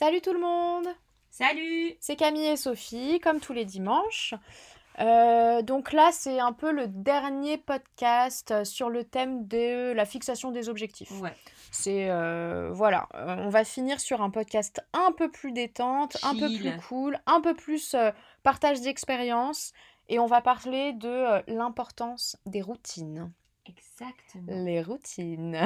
Salut tout le monde Salut C'est Camille et Sophie, comme tous les dimanches. Euh, donc là, c'est un peu le dernier podcast sur le thème de la fixation des objectifs. Ouais. C'est euh, voilà, euh, on va finir sur un podcast un peu plus détente, un peu plus cool, un peu plus partage d'expérience et on va parler de l'importance des routines. Exactement. Les routines.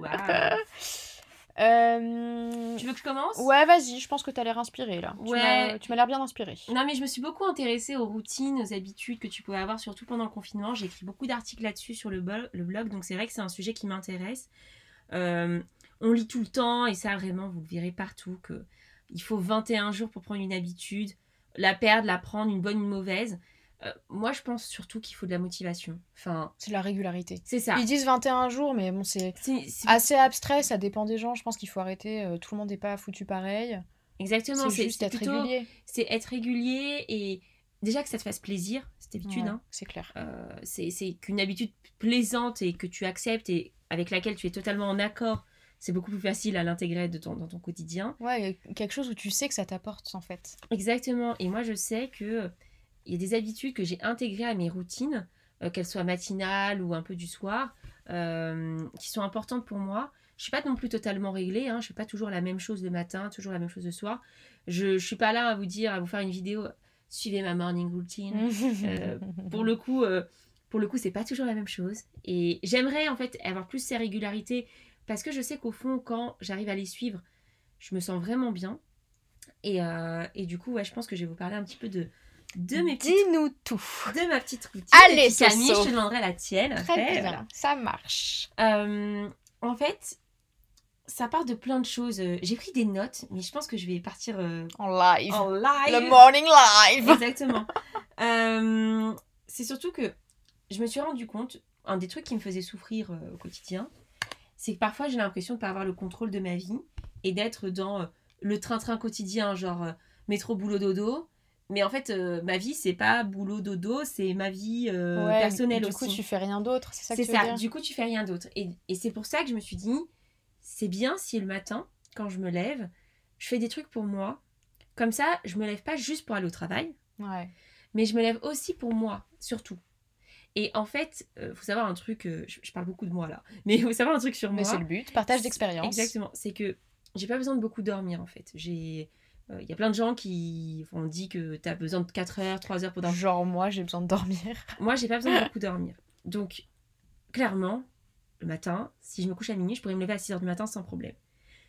Waouh. Euh, tu veux que je commence? Ouais, vas-y, je pense que tu as l'air inspiré là. Tu Ouais. m'as- Tu m'as l'air bien inspiré. Non, mais je me suis beaucoup intéressée aux routines, aux habitudes que tu pouvais avoir, surtout pendant le confinement. J'ai écrit beaucoup d'articles là-dessus sur le blog, donc c'est vrai que c'est un sujet qui m'intéresse. Euh, on lit tout le temps, et ça vraiment, vous le verrez partout, que il faut 21 jours pour prendre une habitude, la perdre, la prendre, une bonne, une mauvaise. Euh, moi, je pense surtout qu'il faut de la motivation. Enfin, C'est de la régularité. c'est ça. Ils disent 21 jours, mais bon, c'est assez abstrait, ça dépend des gens. Je pense qu'il faut arrêter. euh, tout le monde n'est pas foutu pareil. Exactement, C'est juste être plutôt- régulier. C'est être régulier et déjà que ça te fasse plaisir, cette habitude. Ouais, hein. C'est clair. Euh, c'est qu'une habitude plaisante et que tu acceptes et avec laquelle tu es totalement en accord, c'est beaucoup plus facile à l'intégrer dans ton quotidien. Ouais, quelque chose où tu sais que ça t'apporte en fait. Exactement. Et moi, je sais que il y a des habitudes que j'ai intégrées à mes routines, euh, qu'elles soient matinales ou un peu du soir, euh, qui sont importantes pour moi. Je suis pas non plus totalement réglée. Hein. Je fais pas toujours la même chose le matin, toujours la même chose le soir. Je, je suis pas là à vous dire, à vous faire une vidéo. Suivez ma morning routine. Euh, pour le coup, pour le coup, c'est pas toujours la même chose. Et j'aimerais en fait avoir plus ces régularités parce que je sais qu'au fond, quand j'arrive à les suivre, je me sens vraiment bien. Et, et du coup, ouais, je pense que je vais vous parler un petit peu de de mes petites, Dis-nous tout. de ma petite routine. Allez, Camille, je te demanderai la tienne. Très après, bien, voilà. ça marche. Euh, en fait, ça part de plein de choses. Euh, J'ai pris des notes, mais je pense que je vais partir euh, En live. en live. Le morning live. Exactement. Euh, c'est surtout que je me suis rendu compte, un des trucs qui me faisait souffrir au quotidien, c'est que parfois j'ai l'impression de ne pas avoir le contrôle de ma vie et d'être dans le train-train quotidien, genre métro, boulot, dodo. Mais en fait, euh, ma vie, c'est pas boulot, dodo, c'est ma vie euh, Ouais, personnelle du aussi. coup, tu fais rien d'autre, c'est ça que veux dire du coup, tu fais rien d'autre. Et, et c'est pour ça que je me suis dit, c'est bien si le matin, quand je me lève, je fais des trucs pour moi. Comme ça, je me lève pas juste pour aller au travail, Ouais. mais je me lève aussi pour moi, surtout. Et en fait, euh, faut savoir un truc, je, je parle beaucoup de moi là, mais il faut savoir un truc sur Mais moi. c'est le but, partage d'expérience. Exactement, c'est que j'ai pas besoin de beaucoup dormir en fait. J'ai. Euh, Il y a plein de gens qui ont dit que tu as besoin de 4 heures, 3 heures pour dormir. Genre moi, j'ai besoin de dormir. Moi, j'ai pas besoin de beaucoup dormir. Donc, clairement, le matin, si je me couche à minuit, je pourrais me lever à 6 heures du matin sans problème.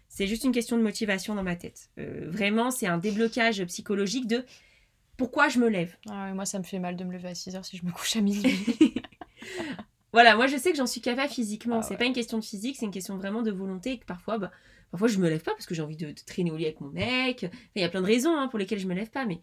C'est juste une question de motivation dans ma tête. Euh, vraiment, c'est un déblocage psychologique de pourquoi je me lève. Ah moi, ça me fait mal de me lever à 6h si je me couche à minuit. Voilà, moi je sais que j'en suis capable physiquement. Ah c'est ouais. pas une question de physique, c'est une question vraiment de volonté. Et que parfois, bah, parfois je me lève pas parce que j'ai envie de, de traîner au lit avec mon mec. Enfin, Il y a plein de raisons hein, pour lesquelles je me lève pas. Mais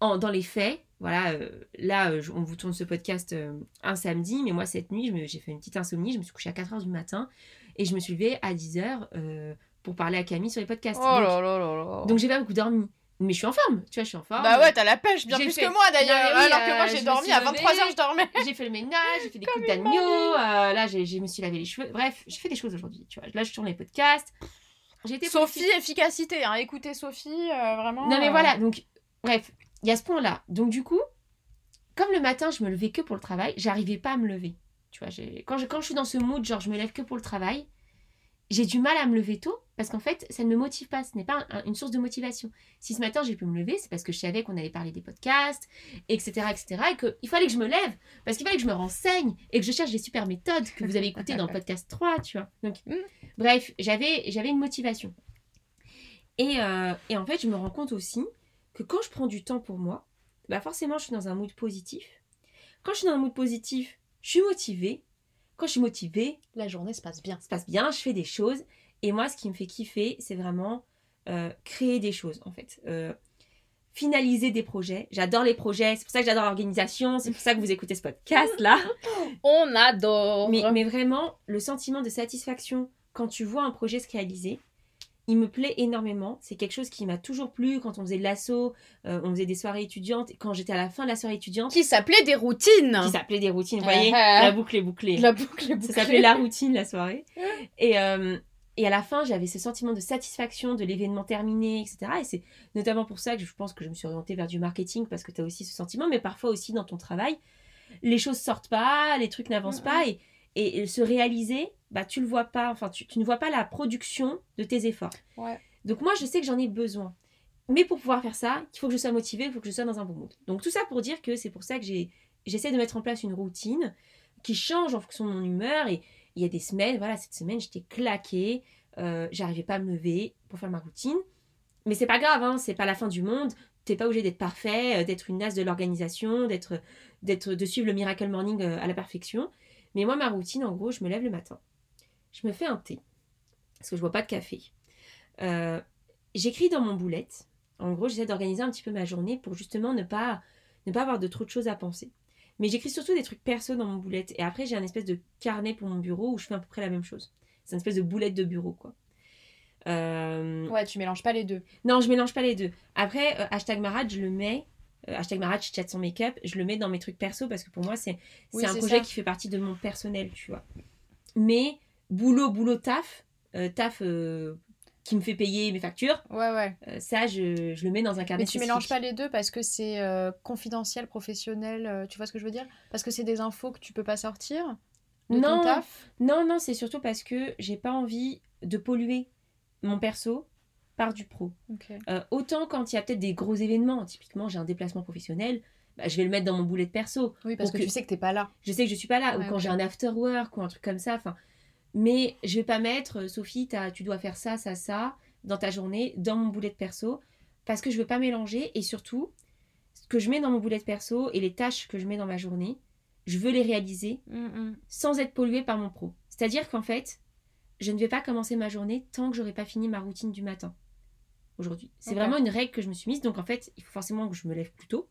en, dans les faits, voilà, euh, là, euh, on vous tourne ce podcast euh, un samedi, mais moi cette nuit, j'ai fait une petite insomnie. Je me suis couchée à 4h du matin et je me suis levée à 10h pour parler à Camille sur les podcasts. oh donc, là là là là. donc j'ai pas beaucoup dormi. Mais je suis en forme, tu vois, je suis en forme. Bah ouais, t'as la pêche bien plus fait- que moi d'ailleurs. Oui, alors que moi euh, j'ai je dormi à levée. 23h, je dormais. J'ai fait le ménage, j'ai fait des coups Comme d'agneau, une euh, là j'ai- me suis lavé les cheveux. Bref, j'ai fait des choses aujourd'hui, tu vois. Là je tourne les podcasts. Été Sophie, efficacité. Hein. Écoutez Sophie, euh, vraiment. Non mais euh, voilà, donc bref, il y a ce point-là. Donc du coup, comme le matin je me levais que pour le travail, j'arrivais pas à me lever. Tu vois. Quand, je, quand je suis dans ce mood, genre je me lève que pour le travail, j'ai du mal à me lever tôt parce qu'en fait, ça ne me motive pas. Ce n'est pas un- une source de motivation. Si ce matin j'ai pu me lever, c'est parce que je savais qu'on allait parler des podcasts, etc., etc., et qu'il fallait que je me lève parce qu'il fallait que je me renseigne et que je cherche des super méthodes que vous avez écoutées dans le podcast 3, tu vois. Donc, Mm. bref, j'avais, j'avais une motivation. Et, euh, et en fait, je me rends compte aussi que quand je prends du temps pour moi, bah forcément, je suis dans un mood positif. Quand je suis dans un mood positif, je suis motivée. Quand je suis motivée, La journée se passe bien. se passe bien, je fais des choses. Et moi, ce qui me fait kiffer, c'est vraiment euh, créer des choses, en fait. Euh, finaliser des projets. J'adore les projets, c'est pour ça que j'adore l'organisation, c'est pour ça que vous écoutez ce podcast-là. On adore Mais, mais vraiment, le sentiment de satisfaction quand tu vois un projet se réaliser, il me plaît énormément. C'est quelque chose qui m'a toujours plu quand on faisait de l'assaut, euh, on faisait des soirées étudiantes. Quand j'étais à la fin de la soirée étudiante, Qui s'appelait des routines qui s'appelait des routines, vous voyez, ah. la boucle est bouclée. La boucle est bouclée. Ça s'appelait la routine, la soirée. Et, euh, et à la fin, j'avais ce sentiment de satisfaction de l'événement terminé, etc. Et c'est notamment pour ça que je pense que je me suis orientée vers du marketing, parce que tu as aussi ce sentiment, mais parfois aussi dans ton travail, les choses sortent pas, les trucs n'avancent pas, et, et, et se réaliser, bah, tu le vois pas, enfin, tu, tu ne vois pas la production de tes efforts. Ouais. Donc moi, je sais que j'en ai besoin. Mais pour pouvoir faire ça, il faut que je sois motivée, il faut que je sois dans un bon mood. Donc tout ça pour dire que c'est pour ça que j'ai j'essaie de mettre en place une routine qui change en fonction de mon humeur. Et il y a des semaines, voilà, cette semaine, j'étais claquée, euh, j'arrivais pas à me lever pour faire ma routine. Mais c'est pas grave, hein, c'est pas la fin du monde. T'es pas obligé d'être parfait, euh, d'être une as de l'organisation, d'être, d'être, de suivre le Miracle Morning euh, à la perfection. Mais moi, ma routine, en gros, je me lève le matin. Je me fais un thé. Parce que je bois pas de café. J'écris dans mon boulette. En gros, j'essaie d'organiser un petit peu ma journée pour justement ne pas, ne pas avoir de trop de choses à penser. Mais j'écris surtout des trucs perso dans mon boulette. Et après, j'ai un espèce de carnet pour mon bureau où je fais à peu près la même chose. C'est une espèce de boulette de bureau, quoi. Euh, Ouais, tu mélanges pas les deux. non, je mélange pas les deux. Après, euh, hashtag Marad, je le mets. euh, hashtag Marad, je chatte son make-up. Je le mets dans mes trucs perso parce que pour moi, c'est Oui, un projet ça. qui fait partie de mon personnel, tu vois. Mais boulot, boulot, taf, taf qui me fait payer mes factures, Ouais, ouais. euh, ça, je, je le mets dans un carnet Mais tu mélanges spécifique. pas les deux parce que c'est euh, confidentiel, professionnel, euh, tu vois ce que je veux dire? Parce que c'est des infos que tu peux pas sortir de Non. ton taf? Non, non, c'est surtout parce que j'ai pas envie de polluer mon perso par du pro. Ok. Euh, autant quand il y a peut-être des gros événements, typiquement j'ai un déplacement professionnel, bah, je vais le mettre dans mon boulet de perso. Oui, parce Donc, que tu sais que t'es pas là. Je sais que je suis pas là, ou quand j'ai un after work ou un truc comme ça. Enfin, mais je vais pas mettre euh, Sophie, tu dois faire ça, ça, ça dans ta journée, dans mon boulet de perso, parce que je veux pas mélanger et surtout ce que je mets dans mon boulet de perso et les tâches que je mets dans ma journée, je veux les réaliser Mm, sans être polluée par mon pro. C'est-à-dire qu'en fait, je ne vais pas commencer ma journée tant que j'aurai pas fini ma routine du matin. Aujourd'hui. C'est vraiment une règle que je me suis mise. Donc en fait, il faut forcément que je me lève plus tôt.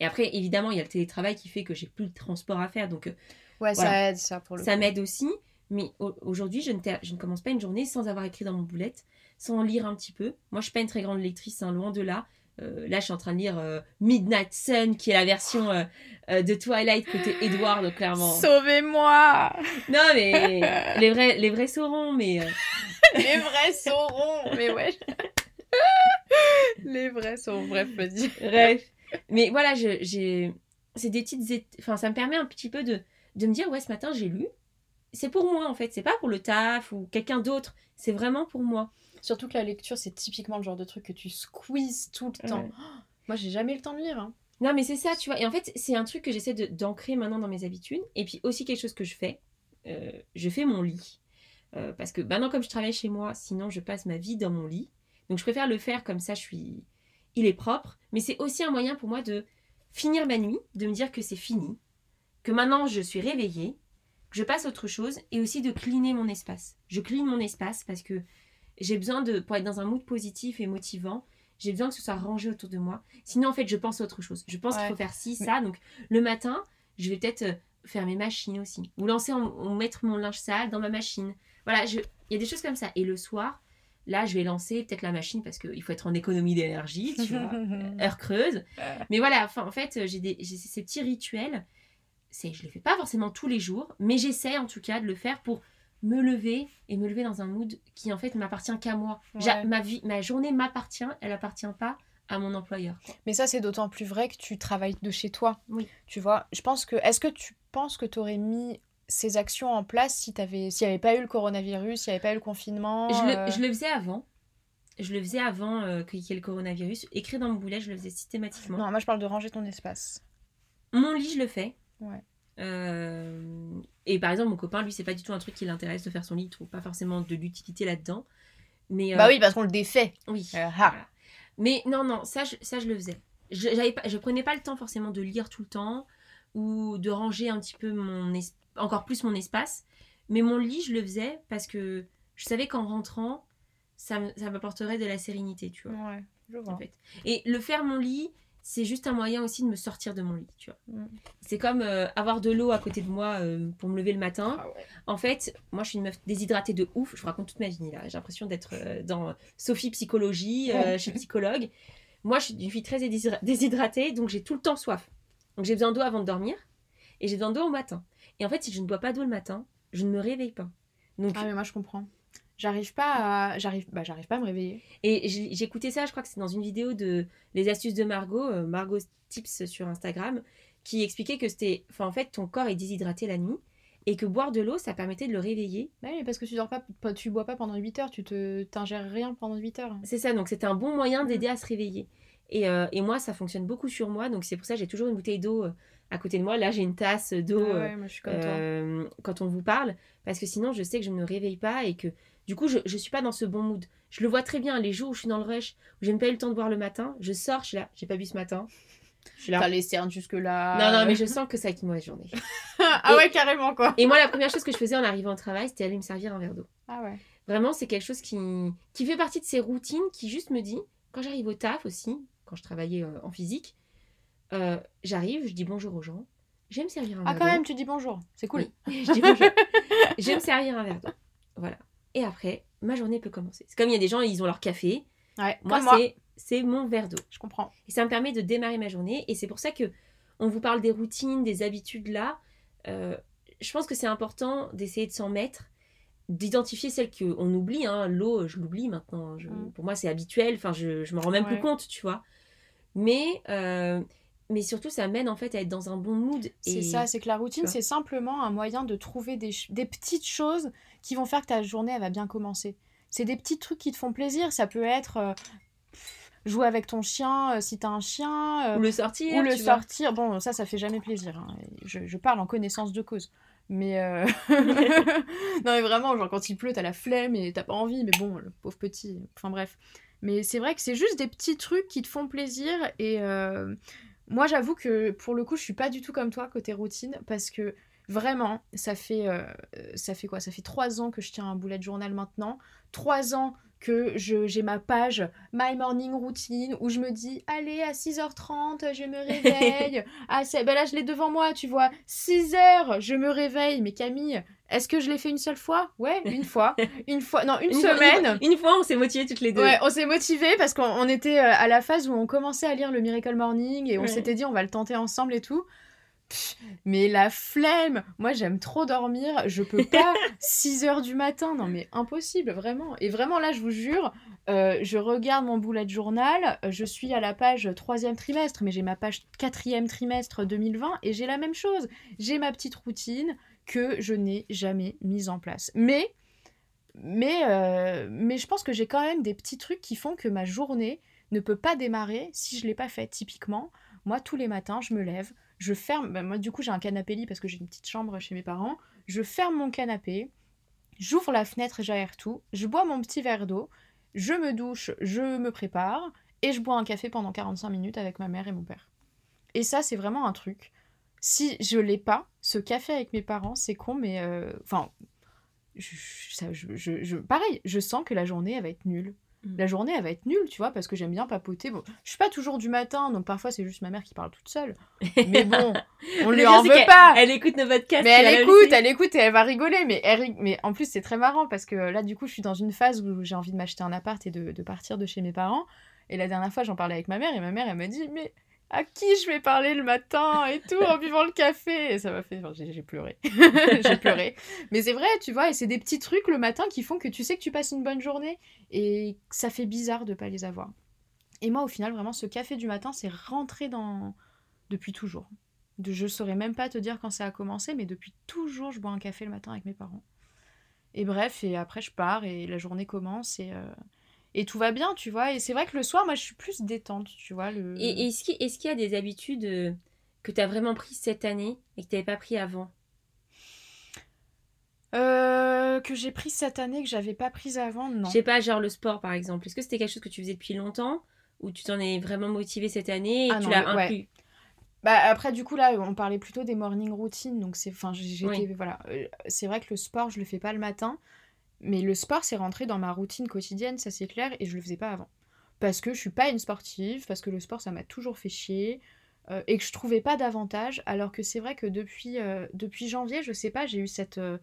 Et après, évidemment, il y a le télétravail qui fait que j'ai plus de transport à faire. Donc euh, Ouais, Voilà. ça aide, ça, pour le ça m'aide aussi. Mais au- aujourd'hui, je, ne ter- je ne commence pas une journée sans avoir écrit dans mon boulette, sans lire un petit peu. Moi, je suis pas une très grande lectrice, hein, loin de là. Euh, là, je suis en train de lire euh, Midnight Sun, qui est la version euh, de Twilight côté Edward, donc clairement. Sauvez-moi Non, mais les vrais, les vrais sauront, mais Les vrais sauront Mais ouais Les vrais sauront, bref, vas-y. bref. Mais voilà, j'ai, c'est des petites, enfin, ça me permet un petit peu de, de me dire, ouais, ce matin j'ai lu. C'est pour moi en fait, c'est pas pour le taf ou quelqu'un d'autre, c'est vraiment pour moi. Surtout que la lecture, c'est typiquement le genre de truc que tu squeezes tout le temps. Oh, moi, j'ai jamais eu le temps de lire. hein. Non, mais c'est ça, tu vois. Et en fait, c'est un truc que j'essaie d'ancrer maintenant dans mes habitudes. Et puis aussi quelque chose que je fais, euh, je fais mon lit. Euh, parce que maintenant, comme je travaille chez moi, sinon je passe ma vie dans mon lit. Donc je préfère le faire comme ça, je suis... il est propre. Mais c'est aussi un moyen pour moi de finir ma nuit, de me dire que c'est fini, que maintenant je suis réveillée, que je passe à autre chose, et aussi de cleaner mon espace. Je clean mon espace parce que j'ai besoin de, pour être dans un mood positif et motivant, j'ai besoin que ce soit rangé autour de moi. Sinon, en fait, je pense à autre chose. Je pense qu'il faut faire ci, ça. Donc, le matin, je vais peut-être euh, faire mes machines aussi. Ou lancer, en- ou mettre mon linge sale dans ma machine. Voilà, il y a des choses comme ça. Et le soir, là, je vais lancer peut-être la machine parce qu'il faut être en économie d'énergie, tu vois. Heure creuse. Mais voilà, enfin, en fait, j'ai des- j'ai ces petits rituels. C'est, je les fais pas forcément tous les jours, mais j'essaie en tout cas de le faire pour me lever et me lever dans un mood qui en fait m'appartient qu'à moi. J'a-. Ma vie, ma journée m'appartient, elle appartient pas à mon employeur. Mais ça, c'est d'autant plus vrai que tu travailles de chez toi. Oui. Tu vois, je pense que. Est-ce que tu penses que tu aurais mis ces actions en place si t'avais, s'il n'y avait pas eu le coronavirus, s'il n'y avait pas eu le confinement Je, le, euh, je le faisais avant. Je le faisais avant euh, qu'il y ait le coronavirus. Écrire dans mon boulet, je le faisais systématiquement. Non, moi je parle de ranger ton espace. Mon lit, je le fais. Ouais. Euh, Et par exemple, mon copain, lui, c'est pas du tout un truc qui l'intéresse de faire son lit. Il trouve pas forcément de l'utilité là-dedans. Mais euh, Bah oui, parce qu'on le défait. oui. Euh, ah. Voilà. Mais non, non, ça, je, ça, je le faisais. Je, j'avais pas, je prenais pas le temps forcément de lire tout le temps ou de ranger un petit peu mon es- encore plus mon espace. Mais mon lit, je le faisais parce que je savais qu'en rentrant, ça ça m'apporterait de la sérénité, tu vois. Ouais, je vois. En fait. Et le faire mon lit, c'est juste un moyen aussi de me sortir de mon lit, tu vois. Mm. C'est comme euh, avoir de l'eau à côté de moi euh, pour me lever le matin. Ah ouais. En fait, moi, je suis une meuf déshydratée de ouf. Je vous raconte toute ma vie, là. J'ai l'impression d'être euh, dans Sophie Psychologie, euh, chez psychologue. Moi, je suis une fille très déshydra- déshydratée, donc j'ai tout le temps soif. Donc j'ai besoin d'eau avant de dormir et j'ai besoin d'eau au matin. Et en fait, si je ne bois pas d'eau le matin, je ne me réveille pas. Donc, Ah mais moi je comprends. J'arrive pas à j'arrive bah j'arrive pas à me réveiller. Et écouté ça, je crois que c'est dans une vidéo de Les astuces de Margot, euh, Margot Tips sur Instagram, qui expliquait que c'était. Enfin, en fait, ton corps est déshydraté la nuit et que boire de l'eau, ça permettait de le réveiller. Bah oui, parce que tu dors pas, tu bois pas pendant 8 heures, tu te t'ingères rien pendant 8 heures. C'est ça, donc c'était un bon moyen d'aider à se réveiller. Et, euh, et moi, ça fonctionne beaucoup sur moi, donc c'est pour ça que j'ai toujours une bouteille d'eau euh, à côté de moi. Là, j'ai une tasse d'eau Ah ouais, euh, quand on vous parle, parce que sinon, je sais que je ne me réveille pas et que du coup, je ne suis pas dans ce bon mood. Je le vois très bien, les jours où je suis dans le rush, où j'ai même pas eu le temps de boire le matin, je sors, je suis là, j'ai pas bu ce matin. Je suis là. T'as les cernes jusque là. Non, non, mais je sens que ça va être une mauvaise journée. ah ouais, carrément quoi. Et moi, la première chose que je faisais en arrivant au travail, c'était aller me servir un verre d'eau. Ah ouais. Vraiment, c'est quelque chose qui, qui fait partie de ces routines qui juste me dit, quand j'arrive au taf aussi, quand je travaillais euh, en physique, euh, j'arrive, je dis bonjour aux gens, je vais me servir un Ah verre quand d'eau. même, tu dis bonjour. C'est cool. Oui, je dis bonjour. je vais me servir un verre d'eau. Voilà. Et après, ma journée peut commencer. C'est comme il y a des gens, ils ont leur café. Ouais, Moi, c'est mon verre d'eau. Je comprends. Et ça me permet de démarrer ma journée. Et c'est pour ça que on vous parle des routines, des habitudes là. Euh, je pense que c'est important d'essayer de s'en mettre, d'identifier celles qu'on oublie. Hein. L'eau, je l'oublie maintenant. Je- Mm. Pour moi, c'est habituel. Enfin, je, je me rends même plus compte, tu vois. Mais, euh, mais surtout, ça mène en fait à être dans un bon mood. C'est ça, c'est que la routine, c'est simplement un moyen de trouver des, des petites choses qui vont faire que ta journée, elle va bien commencer. C'est des petits trucs qui te font plaisir. Ça peut être euh, jouer avec ton chien euh, si t'as un chien. euh, Ou le sortir. ou le vois. sortir. Bon, ça, ça fait jamais plaisir. hein. Je, je parle en connaissance de cause. Mais non, mais vraiment, genre quand il pleut, t'as la flemme et t'as pas envie. Mais bon, le pauvre petit. Enfin bref. Mais c'est vrai que c'est juste des petits trucs qui te font plaisir. Et moi, j'avoue que pour le coup, je suis pas du tout comme toi côté routine parce que vraiment, ça fait euh, ça fait quoi? Ça fait trois ans que je tiens un bullet journal maintenant. Trois ans que j'ai ma page My Morning Routine où je me dis allez à 6h30 je me réveille ah ben là je l'ai devant moi tu vois 6h je me réveille mais Camille est-ce que je l'ai fait une seule fois? Ouais une fois une fois non une, Une fois- semaine Une, fois, on s'est motivés toutes les deux. Ouais, on s'est motivés parce qu'on on était euh, à la phase où on commençait à lire le Miracle Morning et on Ouais. s'était dit on va le tenter ensemble et tout. Mais la flemme Moi j'aime trop dormir, je peux pas 6 heures du matin, non mais impossible, vraiment. Et vraiment là je vous jure, euh, je regarde mon bullet journal, je suis à la page troisième trimestre, mais j'ai ma page quatrième trimestre 2020 et j'ai la même chose. J'ai ma petite routine que je n'ai jamais mise en place. Mais mais, euh, mais je pense que j'ai quand même des petits trucs qui font que ma journée ne peut pas démarrer si je l'ai pas fait. Typiquement, moi, tous les matins, je me lève, je ferme. bah, moi, du coup, j'ai un canapé lit parce que j'ai une petite chambre chez mes parents. Je ferme mon canapé, j'ouvre la fenêtre, j'aère tout, je bois mon petit verre d'eau, je me douche, je me prépare et je bois un café pendant 45 minutes avec ma mère et mon père. Et ça, c'est vraiment un truc. Si je l'ai pas, ce café avec mes parents, c'est con, mais euh, enfin, je- je- pareil, je sens que la journée, elle va être nulle. Mm. La journée, elle va être nulle, tu vois, parce que j'aime bien papoter. Bon, je suis pas toujours du matin, donc parfois c'est juste ma mère qui parle toute seule. Mais bon, on lui en veut pas. Elle écoute nos podcasts. Mais elle écoute, elle écoute et elle va rigoler. Mais, elle rig- mais en plus, c'est très marrant parce que là, du coup, je suis dans une phase où j'ai envie de m'acheter un appart et de, de partir de chez mes parents. Et la dernière fois, j'en parlais avec ma mère et ma mère, elle m'a dit Mais à qui je vais parler le matin et tout en buvant le café? Et ça m'a fait. j'ai pleuré. j'ai pleuré. Mais c'est vrai, tu vois, et c'est des petits trucs le matin qui font que tu sais que tu passes une bonne journée et ça fait bizarre de pas les avoir. Et moi, au final, vraiment, ce café du matin, c'est rentré dans. depuis toujours. Je saurais même pas te dire quand ça a commencé, mais depuis toujours, je bois un café le matin avec mes parents. Et bref, et après, je pars et la journée commence et, euh, et tout va bien, tu vois. Et c'est vrai que le soir, moi, je suis plus détente, tu vois. Le... Et et est-ce qu'il est-ce qu'il y a des habitudes euh, que tu as vraiment prises cette année et que tu n'avais pas pris avant? Euh, que j'ai pris cette année, que j'avais pas prise avant, non. Je sais pas, genre le sport par exemple. Est-ce que c'était quelque chose que tu faisais depuis longtemps ou tu t'en es vraiment motivé cette année et Ah tu l'as ouais. inclus? Bah après du coup là on parlait plutôt des morning routines donc c'est enfin j'étais Oui. voilà Euh, c'est vrai que le sport je le fais pas le matin Mais le sport, c'est rentré dans ma routine quotidienne, ça c'est clair, et je le faisais pas avant. Parce que je suis pas une sportive, parce que le sport, ça m'a toujours fait chier, euh, et que je trouvais pas d'avantage, alors que c'est vrai que depuis, euh, depuis janvier, je sais pas, j'ai eu cette... euh,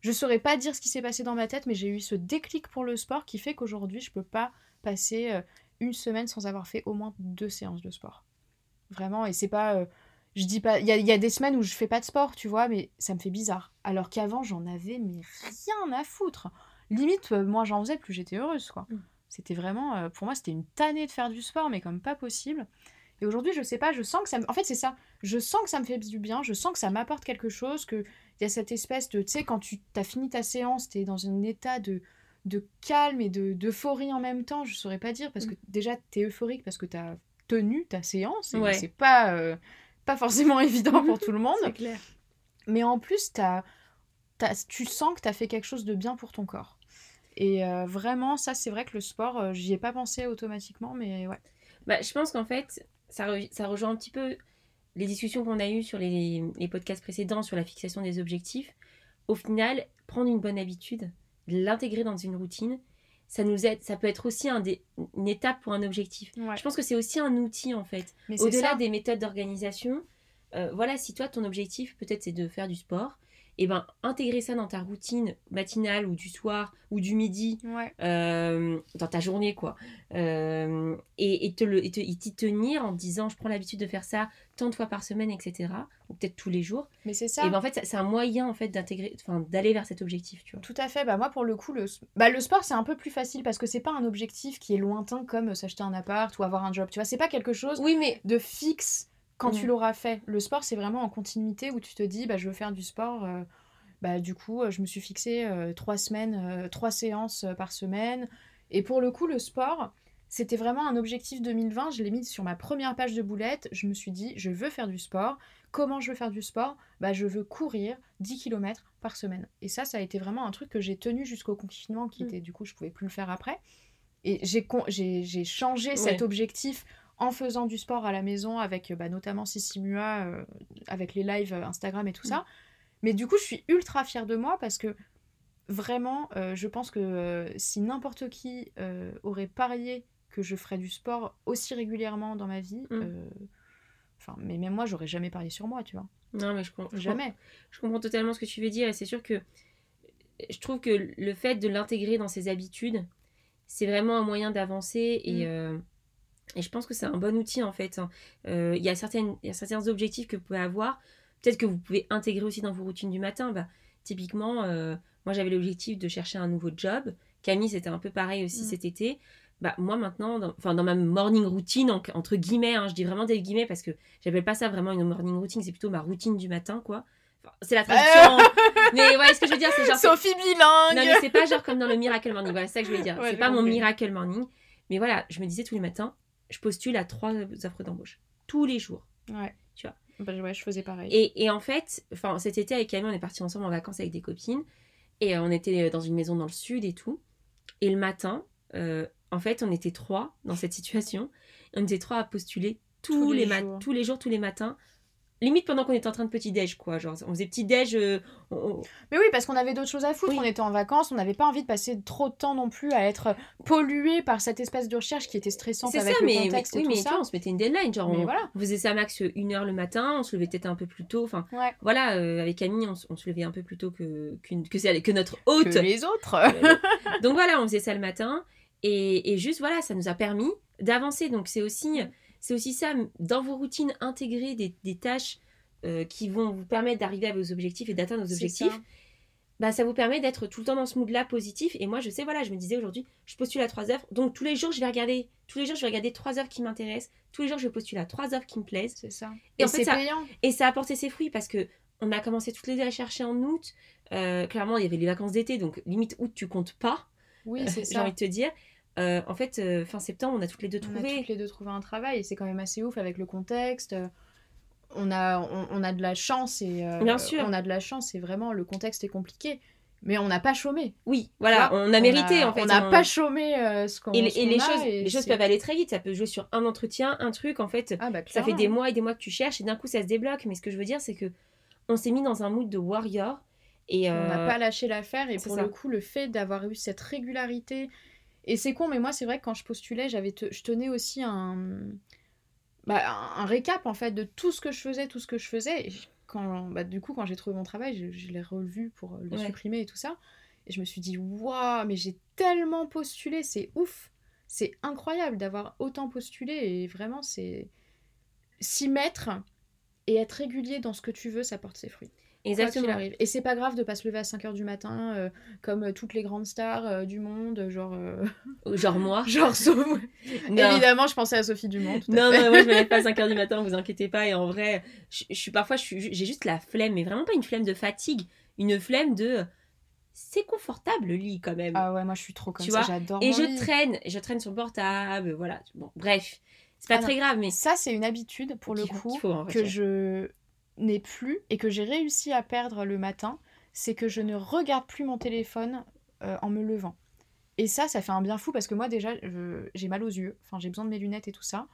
je saurais pas dire ce qui s'est passé dans ma tête, mais j'ai eu ce déclic pour le sport qui fait qu'aujourd'hui, je peux pas passer euh, une semaine sans avoir fait au moins deux séances de sport. Vraiment, et c'est pas... je dis pas... Il y a, il y a des semaines où je fais pas de sport, tu vois, mais ça me fait bizarre. Alors qu'avant, j'en avais mais rien à foutre. Limite, euh, moins j'en faisais, plus j'étais heureuse, quoi. Mm. C'était vraiment... euh, pour moi, c'était une tannée de faire du sport, mais comme pas possible. Et aujourd'hui, je sais pas, je sens que ça me... En fait, c'est ça. Je sens que ça me fait du bien, je sens que ça m'apporte quelque chose, que il y a cette espèce de... Tu sais, quand tu as fini ta séance, tu es dans un état de, de calme et de- d'euphorie en même temps. Je saurais pas dire, parce que déjà, tu es euphorique parce que tu as tenu ta séance. Ouais. c'est pas, euh, pas forcément évident pour tout le monde. C'est clair. Mais en plus, t'as- t'as- tu sens que tu as fait quelque chose de bien pour ton corps. Et euh, vraiment, ça, c'est vrai que le sport, euh, j'y ai pas pensé automatiquement, mais ouais. Bah, je pense qu'en fait, ça, re- ça rejoint un petit peu les discussions qu'on a eues sur les, les podcasts précédents sur la fixation des objectifs. Au final, prendre une bonne habitude, l'intégrer dans une routine, ça nous aide. Ça peut être aussi un des- une étape pour un objectif. ouais. Je pense que c'est aussi un outil en fait. Au-delà des méthodes d'organisation, euh, voilà, si toi ton objectif peut-être c'est de faire du sport, et ben intégrer ça dans ta routine matinale ou du soir ou du midi, Ouais. euh, dans ta journée quoi, Euh, et, et te le, et te- et t'y tenir en te disant je prends l'habitude de faire ça tant de fois par semaine, etc. Ou peut-être tous les jours. Mais c'est ça. Et ben en fait c'est un moyen en fait d'intégrer, enfin d'aller vers cet objectif, tu vois. Tout à fait. Bah moi pour le coup le, bah, le sport c'est un peu plus facile parce que c'est pas un objectif qui est lointain comme s'acheter un appart ou avoir un job. Tu vois, c'est pas quelque chose Oui mais de fixe quand tu Mm. l'auras fait. Le sport c'est vraiment en continuité où tu te dis bah je veux faire du sport. euh, bah du coup euh, je me suis fixé euh, trois semaines, euh, trois séances par semaine. Et pour le coup le sport c'était vraiment un objectif 2020. Je l'ai mis sur ma première page de boulette. Je me suis dit je veux faire du sport. Comment je veux faire du sport? Bah, Je veux courir 10 km par semaine. Et ça, ça a été vraiment un truc que j'ai tenu jusqu'au confinement, qui Mm. était du coup, je pouvais plus le faire après. Et j'ai changé cet objectif en faisant du sport à la maison avec bah, notamment Sissi Mua, euh, avec les lives euh, Instagram et tout ça. Mais du coup, je suis ultra fière de moi parce que vraiment, euh, je pense que euh, si n'importe qui euh, aurait parié que je ferais du sport aussi régulièrement dans ma vie, Mm. euh, enfin, mais même moi, j'aurais jamais parié sur moi, tu vois. non mais je comprends. Jamais. Je comprends totalement ce que tu veux dire et c'est sûr que je trouve que le fait de l'intégrer dans ses habitudes, c'est vraiment un moyen d'avancer et, Mm. Et je pense que c'est un bon outil en fait. hein. Euh, Il y, a certaines- il y a certains objectifs que vous pouvez avoir, peut-être que vous pouvez intégrer aussi dans vos routines du matin. Bah, typiquement, euh, moi j'avais l'objectif de chercher un nouveau job. Camille, c'était un peu pareil aussi Mm. cet été. Bah, moi maintenant, dans, enfin, dans ma morning routine, en- entre guillemets, hein, je dis vraiment des guillemets parce que j'appelle pas ça vraiment une morning routine, c'est plutôt ma routine du matin quoi. Enfin, c'est la traduction. mais ouais, ce que je veux dire, c'est genre. Sophie bilingue Non, mais c'est pas genre comme dans le Miracle Morning. Voilà, c'est ça que je voulais dire. Ouais, c'est pas mon. Miracle Morning. Mais voilà, je me disais tous les matins, je postule à trois offres d'embauche. Tous les jours. Ouais. Tu vois. Bah, ouais, je faisais pareil. Et, et en fait, enfin, cet été avec Camille, on est partis ensemble en vacances avec des copines. Et euh, on était dans une maison dans le sud et tout. Et le matin, euh, en fait, on était trois dans cette situation. On était trois à postuler tous, Tous les, les jours. tous les jours, tous les matins. Limite pendant qu'on était en train de petit déj, quoi. Genre, on faisait petit déj. euh, on- Mais oui, parce qu'on avait d'autres choses à foutre. Oui. On était en vacances, on n'avait pas envie de passer trop de temps non plus à être pollué par cette espèce de recherche qui était stressante C'est avec ça, le mais, mais- contexte oui, et mais tout ça. on se mettait une deadline. Genre, on, voilà. on faisait ça max une heure le matin, on se levait peut-être un peu plus tôt. Enfin, Ouais. voilà, euh, avec Camille, on, se levait un peu plus tôt que, que, celle- que notre hôte. Que les autres. Donc voilà, on faisait ça le matin. Et, et juste, voilà, ça nous a permis d'avancer. Donc c'est aussi, c'est aussi ça, dans vos routines, intégrer des, des tâches euh, qui vont vous permettre d'arriver à vos objectifs et d'atteindre vos objectifs. ça. Bah, ça vous permet d'être tout le temps dans ce mood-là positif. Et moi, je sais, voilà, je me disais aujourd'hui, je postule à trois œuvres. Donc tous les jours, je vais regarder, tous les jours, je vais regarder trois œuvres qui m'intéressent. Tous les jours, je vais postuler à trois œuvres qui me plaisent. C'est ça. Et Et, en fait, c'est ça- payant. Et ça a apporté ses fruits parce que on a commencé toutes les deux à chercher en août. Euh, clairement, il y avait les vacances d'été, donc limite août, tu comptes pas. Oui, Euh, c'est J'ai ça. envie de te dire. Euh, en fait, euh, fin septembre, on a toutes les deux On a trouvé. toutes les deux trouvé un travail et c'est quand même assez ouf avec le contexte. On a, on, on a de la chance et euh, Bien sûr. on a de la chance et vraiment le contexte est compliqué. Mais on n'a pas chômé. Oui, voilà, vois, on a mérité en fait. On n'a on- pas chômé euh, ce qu'on Et, les- ce et qu'on les a choses, et les choses peuvent aller très vite. Ça peut jouer sur un entretien, un truc. En fait, Ah, bah, ça fait des mois et des mois que tu cherches et d'un coup ça se débloque. Mais ce que je veux dire, c'est que on s'est mis dans un mood de warrior Et On n'a euh, pas lâché l'affaire et pour ça. le coup, le fait d'avoir eu cette régularité. Et c'est con, mais moi, c'est vrai que quand je postulais, j'avais te- je tenais aussi un... Bah, un récap en fait de tout ce que je faisais, tout ce que je faisais. Et quand, bah, du coup, quand j'ai trouvé mon travail, je, je l'ai revu pour le Ouais. supprimer et tout ça. Et je me suis dit, waouh, mais j'ai tellement postulé, c'est ouf. C'est incroyable d'avoir autant postulé et vraiment, c'est s'y mettre et être régulier dans ce que tu veux, ça porte ses fruits. Quoi exactement. arrive. Et c'est pas grave de pas se lever à 5h du matin euh, comme euh, toutes les grandes stars euh, du monde, genre. euh, Genre moi. genre Sauf-. Évidemment, je pensais à Sophie Dumont. tout à Non, fait. non, moi je me lève pas à 5h du matin, vous inquiétez pas. Et en vrai, je, je suis parfois, j'ai juste la flemme, mais vraiment pas une flemme de fatigue, une flemme de. C'est confortable le lit quand même. Ah ouais, moi je suis trop comme Tu ça, j'adore. et je lit. traîne, je traîne sur le portable, voilà. Bon, bref, c'est pas Ah non. très grave, mais Ça, c'est une habitude pour le coup qu'il faut en que je n'ai plus et que j'ai réussi à perdre le matin, c'est que je ne regarde plus mon téléphone euh, en me levant. Et ça, ça fait un bien fou parce que moi déjà, j'ai mal aux yeux, enfin j'ai besoin de mes lunettes et tout ça.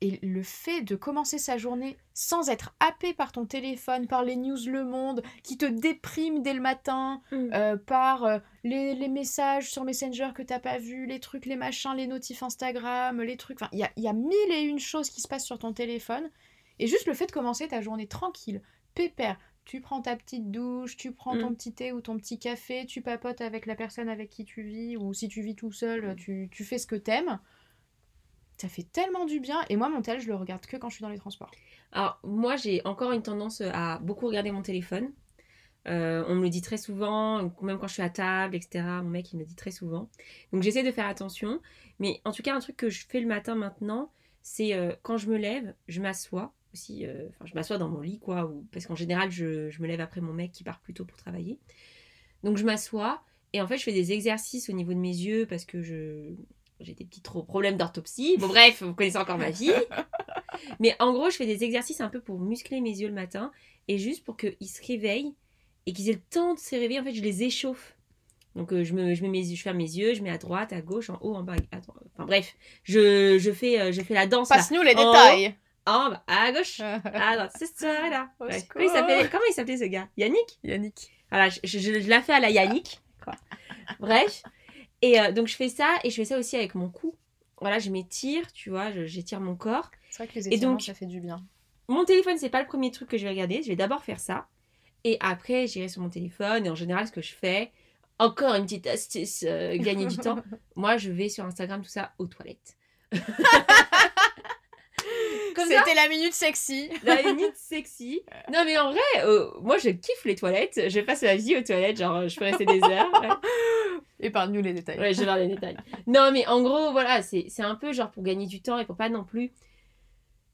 Et le fait de commencer sa journée sans être happé par ton téléphone, par les news Le Monde, qui te dépriment dès le matin, Mm. euh, par euh, les, les messages sur Messenger que t'as pas vu, les trucs, les machins, les notifs Instagram, les trucs. Enfin, il y a, il y a mille et une choses qui se passent sur ton téléphone. Et juste le fait de commencer ta journée tranquille, pépère, tu prends ta petite douche, tu prends ton Mm. petit thé ou ton petit café, tu papotes avec la personne avec qui tu vis, ou si tu vis tout seul, tu, tu fais ce que t'aimes. Ça fait tellement du bien. Et moi, mon tel, je le regarde que quand je suis dans les transports. Alors, moi, j'ai encore une tendance à beaucoup regarder mon téléphone. Euh, on me le dit très souvent, même quand je suis à table, etc. Mon mec, il me le dit très souvent. Donc, j'essaie de faire attention. Mais en tout cas, un truc que je fais le matin maintenant, c'est euh, quand je me lève, je m'assois aussi. euh, Enfin, je m'assois dans mon lit, quoi. ou- parce qu'en général, je, je me lève après mon mec qui part plus tôt pour travailler. Donc, je m'assois. Et en fait, je fais des exercices au niveau de mes yeux parce que je. J'ai des petits trop problèmes d'orthopsie. Bon, bref, vous connaissez encore ma vie. Mais en gros, je fais des exercices un peu pour muscler mes yeux le matin et juste pour qu'ils se réveillent et qu'ils aient le temps de se réveiller. En fait, je les échauffe. Donc, euh, je, me, je, mets mes, je ferme mes yeux, je mets à droite, à gauche, en haut, en bas. Enfin, bref, je, je, fais, euh, je fais la danse. Passe-nous les En haut, détails En bas, à gauche, à droite. C'est ça, là. Ouais. Comment, il s'appelait, comment il s'appelait ce gars? Yannick? Yannick. voilà, je, je- je la fais à la Yannick. Quoi. Bref. Et euh, donc, je fais ça et je fais ça aussi avec mon cou. Voilà, je m'étire, tu vois, je- j'étire mon corps. C'est vrai que les Et étirements, donc- ça fait du bien. Mon téléphone, c'est pas le premier truc que je vais regarder. Je vais d'abord faire ça. Et après, j'irai sur mon téléphone. Et en général, ce que je fais, encore une petite astuce, euh, gagner du temps. Moi, je vais sur Instagram, tout ça, aux toilettes. C'était la minute sexy. la minute sexy. Non, mais en vrai, euh, moi, je kiffe les toilettes. Je passe ma vie aux toilettes. Genre, je peux rester des heures. Ouais. Épargne-nous les détails. Ouais, je vais voir les détails. Non, mais en gros, voilà, c'est c'est un peu genre pour gagner du temps et pour pas non plus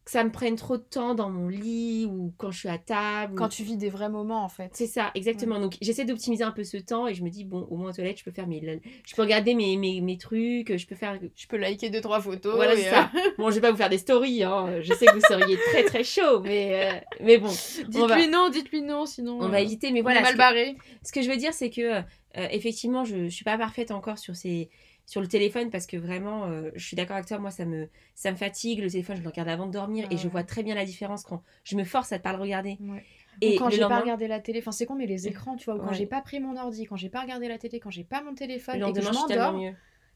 que ça me prenne trop de temps dans mon lit ou quand je suis à table. ou- Quand tu vis des vrais moments, en fait. C'est ça, exactement. Donc j'essaie d'optimiser un peu ce temps et je me dis, bon, au moins aux toilettes, je peux faire mes. Je peux regarder mes, mes, mes trucs, je peux faire. Je peux liker deux, trois photos. Voilà, c'est ça. Bon, je vais pas vous faire des stories, hein. je sais que vous seriez très très chaud, mais, euh, mais bon, euh, va, Dites-lui non, dites-lui non, sinon. on euh, va éviter. Mais on voilà, est ce mal que- barré. ce que je veux dire, c'est que euh, effectivement, je, je suis pas parfaite encore sur ces sur le téléphone parce que vraiment, euh, je suis d'accord avec toi, moi ça me ça me fatigue. Le téléphone, je le regarde avant de dormir Ah et je vois très bien la différence quand je me force à pas le regarder. Ouais. Et Ou quand j'ai pas regardé la télé, enfin c'est con, mais les écrans, tu vois, ou quand Ouais. j'ai pas pris mon ordi, quand j'ai pas regardé la télé, quand j'ai pas mon téléphone le et que je m'endors,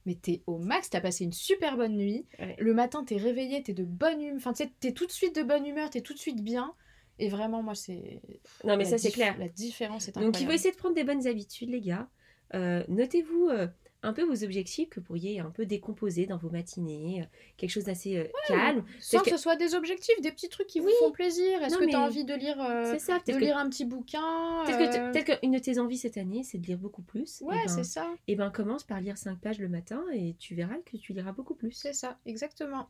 mais t'es au max, t'as passé une super bonne nuit. Ouais. Le matin, t'es réveillé, t'es de bonne humeur, enfin t'es tout de suite de bonne humeur, t'es tout de suite bien. Et vraiment, moi, c'est. Non, mais la ça c'est clair. La différence est Donc incroyable. il faut essayer de prendre des bonnes habitudes, les gars. Euh, Notez-vous euh, un peu vos objectifs que vous pourriez un peu décomposer dans vos matinées, euh, quelque chose d'assez euh, calme. Sans que ce soit des objectifs, des petits trucs qui Oui. vous font plaisir. Est-ce que mais t'as envie de lire, euh, ça, de peut-être que, lire un petit bouquin peut-être euh, qu'une de tes envies cette année, c'est de lire beaucoup plus. Ouais, et ben, c'est ça. eh ben, commence par lire 5 pages le matin et tu verras que tu liras beaucoup plus. C'est ça, exactement.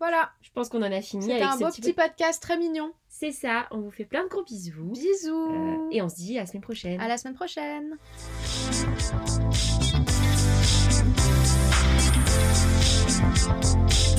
Voilà, Je pense qu'on en a fini c'était un beau petit petit podcast très mignon. C'est ça, on vous fait plein de gros bisous. Bisous et on se dit à la semaine prochaine. À la semaine prochaine psst, psst.